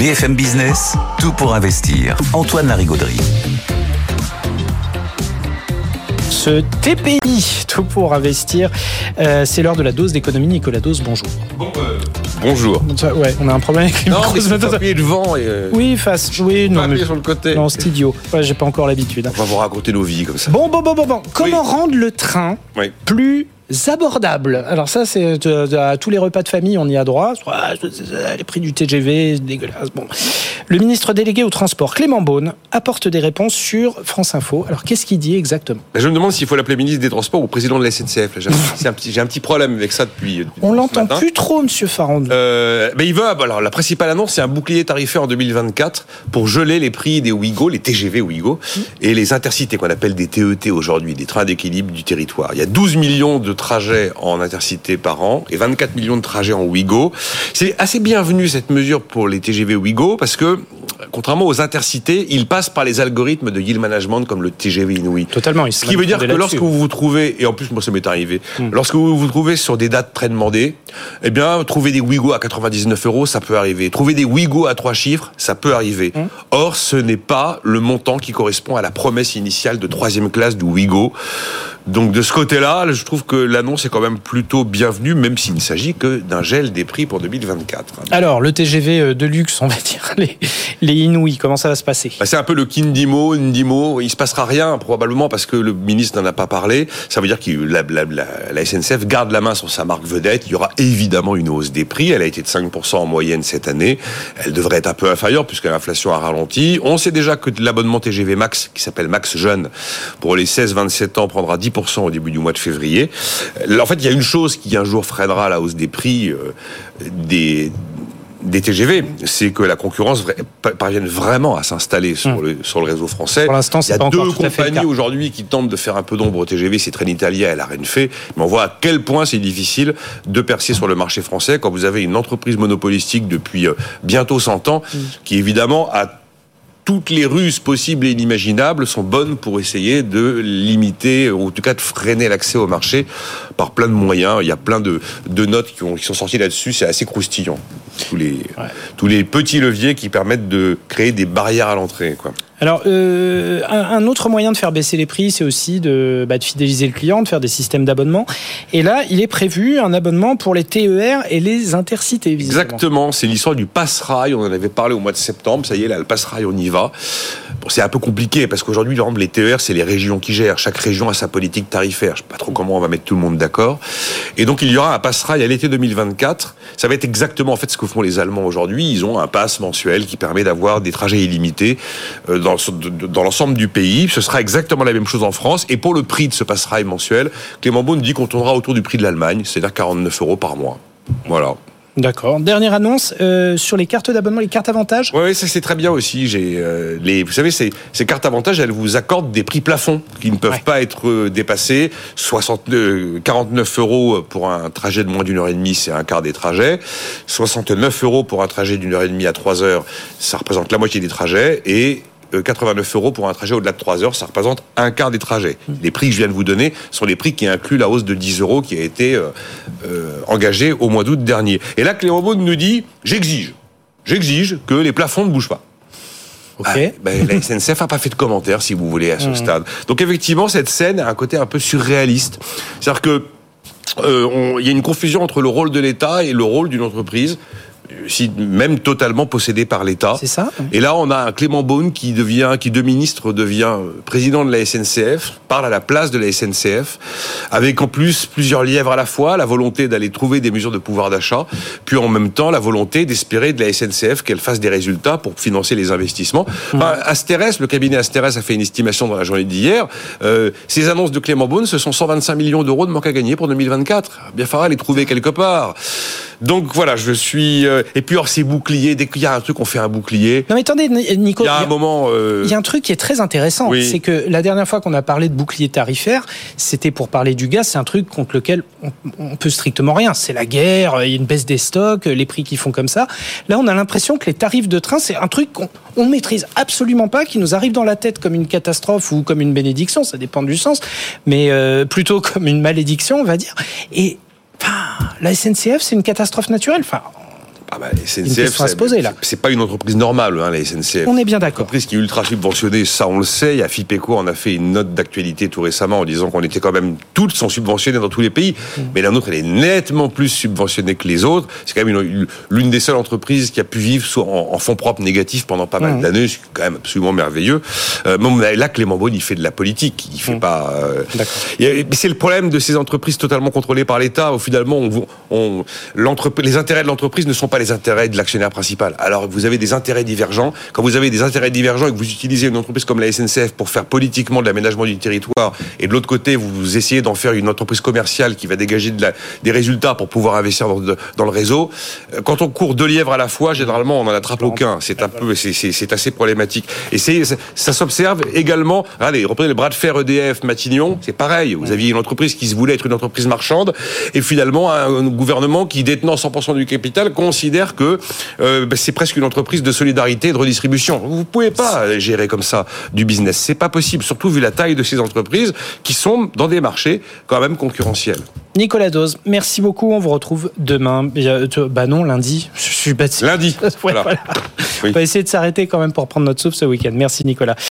BFM Business, tout pour investir. Antoine Larigauderie. Ce TPI, tout pour investir, euh, c'est l'heure de la dose d'économie. Nicolas Dose, bonjour. Bonjour. Ça, ouais, on a un problème avec les Non, micros devant et. euh, Oui, face. Oui, non, mais sur le côté. non, c'est idiot. Ouais, j'ai pas encore l'habitude. hein. On va vous raconter nos vies comme ça. Bon, bon, bon, bon, bon. Comment Oui. rendre le train Oui. plus abordable Alors ça, c'est de- à tous les repas de famille, on y a droit. Les prix du TGV, dégueulasse. Bon, le ministre délégué au transport, Clément Beaune, apporte des réponses sur France Info. Alors qu'est-ce qu'il dit exactement? Je me demande s'il faut l'appeler ministre des Transports ou président de la SNCF. J'ai un, petit, j'ai un petit problème avec ça depuis. depuis On l'entend plus trop, Monsieur Farand. Euh, mais il veut. Alors, la principale annonce, c'est un bouclier tarifaire en 2024 pour geler les prix des Ouigo, les TGV Ouigo, et les intercités qu'on appelle des TET aujourd'hui, des trains d'équilibre du territoire. Il y a 12 millions de trajets en intercité par an et 24 millions de trajets en Ouigo. C'est assez bienvenu cette mesure pour les TGV Ouigo parce que, contrairement aux intercités, ils passent par les algorithmes de yield management comme le TGV Inouï. Totalement. Ce qui veut dire que lorsque vous vous trouvez, et en plus moi ça m'est arrivé, Hmm. lorsque vous vous trouvez sur des dates très demandées, eh bien trouver des Ouigo à 99 euros, ça peut arriver. Trouver des Ouigo à trois chiffres, ça peut arriver. Hmm. Or, ce n'est pas le montant qui correspond à la promesse initiale de troisième classe du Ouigo. Donc de ce côté-là, je trouve que l'annonce est quand même plutôt bienvenue, même s'il ne s'agit que d'un gel des prix pour 2024. Alors, le TGV euh, de luxe, on va dire, les, les Inouïs, comment ça va se passer? Bah, c'est un peu le Kindimo, Ndimo. Il se passera rien probablement parce que le ministre n'en a pas parlé. Ça veut dire que la, la, la, la SNCF garde la main sur sa marque vedette. Il y aura évidemment une hausse des prix. Elle a été de 5% en moyenne cette année. Elle devrait être un peu inférieure puisque l'inflation a ralenti. On sait déjà que l'abonnement TGV Max, qui s'appelle Max Jeune, pour les 16-27 ans, prendra 10% au début du mois de février. En fait, il y a une chose qui un jour freinera la hausse des prix euh, des des TGV, c'est que la concurrence parvienne vraiment à s'installer sur, le, sur le réseau français. Pour l'instant, Il y a deux compagnies aujourd'hui qui tentent de faire un peu d'ombre au TGV, c'est Trenitalia et la Renfe, mais on voit à quel point c'est difficile de percer sur le marché français quand vous avez une entreprise monopolistique depuis euh, bientôt 100 ans, Mm. qui évidemment a toutes les ruses possibles et inimaginables sont bonnes pour essayer de limiter, ou en tout cas de freiner l'accès au marché par plein de moyens. Il y a plein de, de notes qui, ont- qui sont sorties là-dessus, c'est assez croustillant. Tous les, tous les petits leviers qui permettent de créer des barrières à l'entrée. Quoi. Alors, euh, un, autre moyen de faire baisser les prix, c'est aussi de, bah, de fidéliser le client, de faire des systèmes d'abonnement. Et là, il est prévu un abonnement pour les TER et les intercités, visiblement. Exactement, c'est l'histoire du passe-rail. On en avait parlé au mois de septembre. Ça y est, là, le passe-rail, on y va. Bon, c'est un peu compliqué parce qu'aujourd'hui, les TER, c'est les régions qui gèrent. Chaque région a sa politique tarifaire. Je sais pas trop comment on va mettre tout le monde d'accord. Et donc, il y aura un passe-rail à l'été 2024. Ça va être exactement en fait ce que font les Allemands aujourd'hui. Ils ont un pass mensuel qui permet d'avoir des trajets illimités euh, dans, dans l'ensemble du pays. Ce sera exactement la même chose en France. Et pour le prix de ce passe-rail mensuel, Clément Beaune dit qu'on tournera autour du prix de l'Allemagne, c'est-à-dire 49 euros par mois. Voilà. D'accord. Dernière annonce euh, sur les cartes d'abonnement, les cartes avantages. Oui, ça c'est très bien aussi. J'ai euh, les, vous savez, ces, ces cartes avantages, elles vous accordent des prix plafonds qui ne peuvent Ouais. pas être euh, dépassés. 60, euh, 49 euros pour un trajet de moins d'une heure et demie, c'est un quart des trajets. 69 euros pour un trajet d'une heure et demie à 3 heures, ça représente la moitié des trajets. Et 89 euros pour un trajet au-delà de 3 heures, ça représente un quart des trajets. Les prix que je viens de vous donner sont les prix qui incluent la hausse de 10 euros qui a été euh, euh, engagée au mois d'août dernier. Et là, Clément Beaune nous dit, j'exige, j'exige que les plafonds ne bougent pas. Ok. Ah, ben, la SNCF a pas fait de commentaires, si vous voulez, à ce stade. Donc effectivement, cette scène a un côté un peu surréaliste. C'est-à-dire que euh, on- il y a une confusion entre le rôle de l'État et le rôle d'une entreprise, euh, si, même totalement possédée par l'État. C'est ça Et là, on a un Clément Beaune qui devient, qui de ministre devient euh, président de la SNCF, parle à la place de la SNCF, avec en plus plusieurs lièvres à la fois, la volonté d'aller trouver des mesures de pouvoir d'achat, puis en même temps la volonté d'espérer de la SNCF qu'elle fasse des résultats pour financer les investissements. Enfin, Asterès, le cabinet Asterès a fait une estimation dans la journée d'hier. Euh, ces annonces de Clément Beaune, ce sont 125 millions d'euros de manque à gagner pour 2024. Bien falloir les trouver quelque part. Donc voilà, je suis. euh, et puis alors ces boucliers, dès qu'il y a un truc, on fait un bouclier. Non mais attendez, Ni- Nico. Il y a un moment. euh, Il y a un truc qui est très intéressant, Oui. c'est que la dernière fois qu'on a parlé de bouclier tarifaire, c'était pour parler du gaz, c'est un truc contre lequel on, on peut strictement rien. C'est la guerre, il y a une baisse des stocks, les prix qui font comme ça. Là, on a l'impression que les tarifs de train, c'est un truc qu'on on maîtrise absolument pas, qui nous arrive dans la tête comme une catastrophe ou comme une bénédiction, ça dépend du sens, mais euh, plutôt comme une malédiction, on va dire. Et la SNCF, c'est une catastrophe naturelle. Enfin, Ah bah, c'est pas une entreprise normale, hein, la SNCF. On est bien d'accord. entreprise qui est ultra subventionnée, ça on le sait. Il y a FIPECO en a fait une note d'actualité tout récemment en disant qu'on était quand même toutes sont subventionnées dans tous les pays, Mm. mais la nôtre elle est nettement plus subventionnée que les autres. C'est quand même une- l'une des seules entreprises qui a pu vivre soit en, en fonds propres négatifs pendant pas mal Mm. d'années, c'est quand même absolument merveilleux. Euh, mais là Clément Beaune il fait de la politique, il fait pas. euh, c'est le problème de ces entreprises totalement contrôlées par l'État. Où finalement, on, on- les intérêts de l'entreprise ne sont pas les intérêts de l'actionnaire principal. Alors, vous avez des intérêts divergents. Quand vous avez des intérêts divergents et que vous utilisez une entreprise comme la SNCF pour faire politiquement de l'aménagement du territoire, et de l'autre côté, vous essayez d'en faire une entreprise commerciale qui va dégager de la- des résultats pour pouvoir investir dans, de- dans le réseau, euh, quand on court deux lièvres à la fois, généralement, on n'en attrape aucun. C'est un peu, c'est- assez problématique. Et ça, ça s'observe également. Allez, reprenez le bras de fer EDF Matignon, c'est pareil. Vous aviez une entreprise qui se voulait être une entreprise marchande, et finalement un, un gouvernement qui détenant 100% du capital considère que euh, ben, c'est presque une entreprise de solidarité et de redistribution. Vous pouvez pas gérer comme ça du business, c'est pas possible. Surtout vu la taille de ces entreprises qui sont dans des marchés quand même concurrentiels. Nicolas Dose, merci beaucoup. On vous retrouve demain. Euh, Bah non, lundi. Je suis bête. Lundi. Ouais, Voilà. voilà. Oui. On va essayer de s'arrêter quand même pour prendre notre souffle ce week-end. Merci Nicolas.